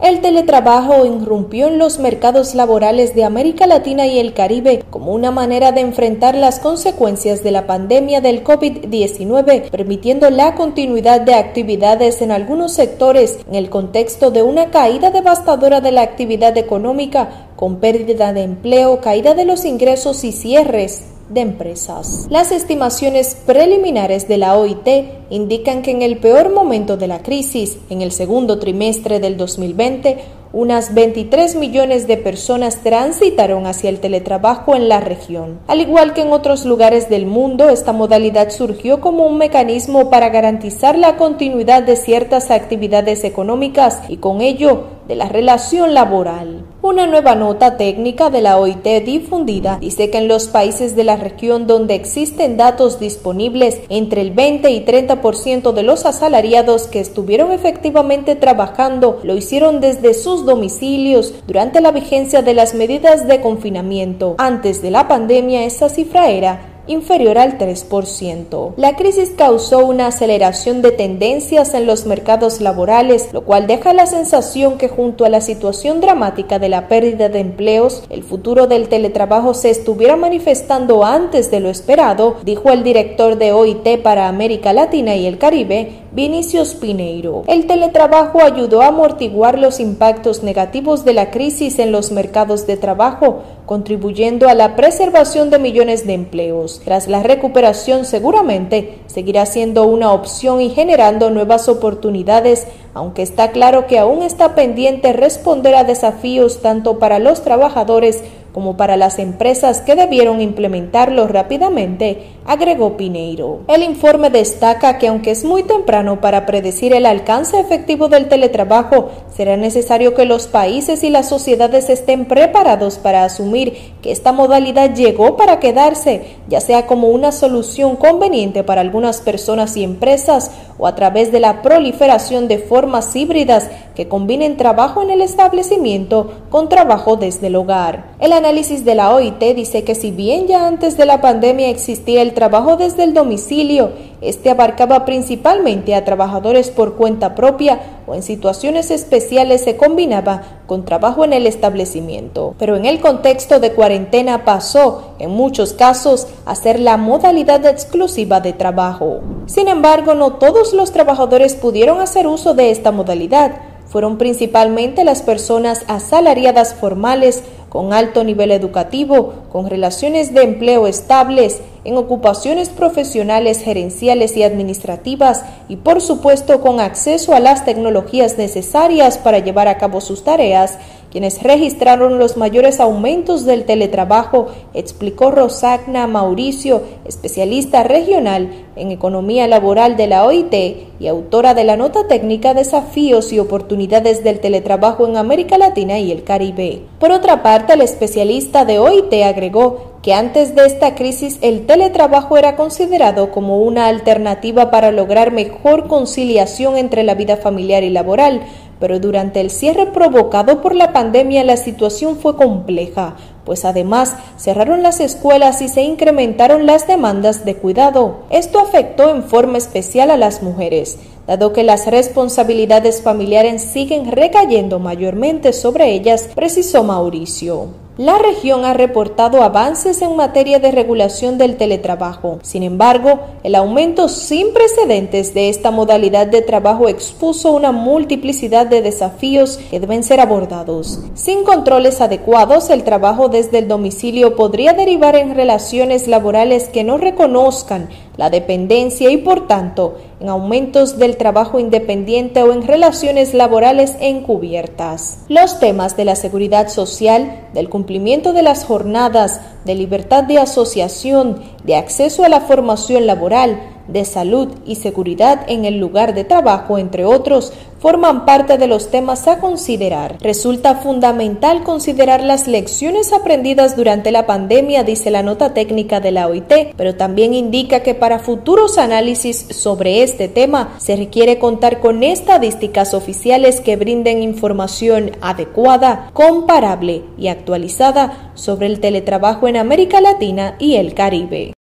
El teletrabajo irrumpió en los mercados laborales de América Latina y el Caribe como una manera de enfrentar las consecuencias de la pandemia del COVID-19, permitiendo la continuidad de actividades en algunos sectores en el contexto de una caída devastadora de la actividad económica, con pérdida de empleo, caída de los ingresos y cierres de empresas. Las estimaciones preliminares de la OIT indican que en el peor momento de la crisis, en el segundo trimestre del 2020, unas 23 millones de personas transitaron hacia el teletrabajo en la región. Al igual que en otros lugares del mundo, esta modalidad surgió como un mecanismo para garantizar la continuidad de ciertas actividades económicas y con ello de la relación laboral. Una nueva nota técnica de la OIT difundida dice que en los países de la región donde existen datos disponibles, entre el 20 y 30% de los asalariados que estuvieron efectivamente trabajando lo hicieron desde sus domicilios durante la vigencia de las medidas de confinamiento. Antes de la pandemia esa cifra era inferior al 3%. La crisis causó una aceleración de tendencias en los mercados laborales, lo cual deja la sensación que junto a la situación dramática de la pérdida de empleos, el futuro del teletrabajo se estuviera manifestando antes de lo esperado, dijo el director de OIT para América Latina y el Caribe, Vinicius Pineiro. El teletrabajo ayudó a amortiguar los impactos negativos de la crisis en los mercados de trabajo, contribuyendo a la preservación de millones de empleos. Tras la recuperación seguramente seguirá siendo una opción y generando nuevas oportunidades, aunque está claro que aún está pendiente responder a desafíos tanto para los trabajadores como para las empresas que debieron implementarlo rápidamente, agregó Pineiro. El informe destaca que aunque es muy temprano para predecir el alcance efectivo del teletrabajo, será necesario que los países y las sociedades estén preparados para asumir que esta modalidad llegó para quedarse, ya sea como una solución conveniente para algunas personas y empresas o a través de la proliferación de formas híbridas que combinen trabajo en el establecimiento con trabajo desde el hogar. El análisis de la OIT dice que si bien ya antes de la pandemia existía el trabajo desde el domicilio, este abarcaba principalmente a trabajadores por cuenta propia o en situaciones especiales se combinaba con trabajo en el establecimiento. Pero en el contexto de cuarentena pasó, en muchos casos, a ser la modalidad exclusiva de trabajo. Sin embargo, no todos los trabajadores pudieron hacer uso de esta modalidad. Fueron principalmente las personas asalariadas formales con alto nivel educativo, con relaciones de empleo estables, en ocupaciones profesionales, gerenciales y administrativas y por supuesto con acceso a las tecnologías necesarias para llevar a cabo sus tareas, quienes registraron los mayores aumentos del teletrabajo, explicó Rosagna Mauricio, especialista regional en economía laboral de la OIT y autora de la nota técnica Desafíos y oportunidades del teletrabajo en América Latina y el Caribe. Por otra parte, el especialista de OIT agregó que antes de esta crisis el teletrabajo era considerado como una alternativa para lograr mejor conciliación entre la vida familiar y laboral, pero durante el cierre provocado por la pandemia la situación fue compleja, pues además cerraron las escuelas y se incrementaron las demandas de cuidado. Esto afectó en forma especial a las mujeres, dado que las responsabilidades familiares siguen recayendo mayormente sobre ellas, precisó Mauricio. La región ha reportado avances en materia de regulación del teletrabajo. Sin embargo, el aumento sin precedentes de esta modalidad de trabajo expuso una multiplicidad de desafíos que deben ser abordados. Sin controles adecuados, el trabajo desde el domicilio podría derivar en relaciones laborales que no reconozcan la dependencia y por tanto en aumentos del trabajo independiente o en relaciones laborales encubiertas. Los temas de la seguridad social, del cumplimiento de las jornadas, de libertad de asociación, de acceso a la formación laboral, de salud y seguridad en el lugar de trabajo, entre otros, forman parte de los temas a considerar. Resulta fundamental considerar las lecciones aprendidas durante la pandemia, dice la nota técnica de la OIT, pero también indica que para futuros análisis sobre este tema se requiere contar con estadísticas oficiales que brinden información adecuada, comparable y actualizada sobre el teletrabajo en América Latina y el Caribe.